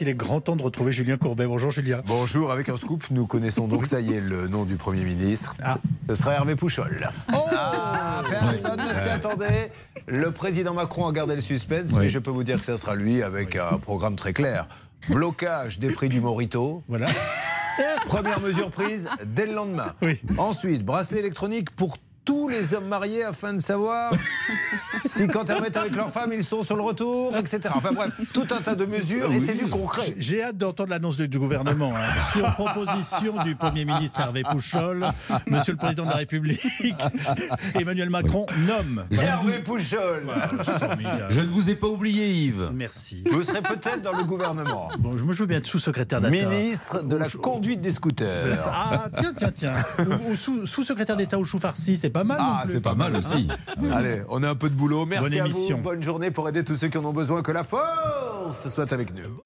Il est grand temps de retrouver Julien Courbet. Bonjour Julien. Bonjour, avec un scoop, nous connaissons donc, ça y est, le nom du Premier ministre. Ah. Ce sera Hervé Pouchol. Oh Ah, personne ne s'y attendait. Le président Macron a gardé le suspense, mais je peux vous dire que ça sera lui avec un programme très clair. Blocage des prix du Morito. Voilà. Première mesure prise dès le lendemain. Oui. Ensuite, bracelet électronique pour tous les hommes mariés afin de savoir si quand ils remettent avec leur femme, ils sont sur le retour, etc. Enfin bref, tout un tas de mesures et c'est du concret. J'ai hâte d'entendre l'annonce du, du gouvernement. hein. Sur proposition du Premier ministre Hervé Pouchol, Monsieur le Président de la République, Emmanuel Macron nomme. Hervé Pouchol, Formidable. Je ne vous ai pas oublié, Yves. Merci. vous serez peut-être dans le gouvernement. Bon, je me veux bien être sous-secrétaire d'État. Ministre de la conduite des scooters. Ah, tiens, tiens, tiens. Ou, ou sous- sous-secrétaire d'État au chou farci, c'est pas mal. non Ah, c'est pas mal aussi. Allez, on a un peu de boulot. Merci Bonne à émission. vous. Bonne journée pour aider tous ceux qui en ont besoin. Que la force soit avec nous.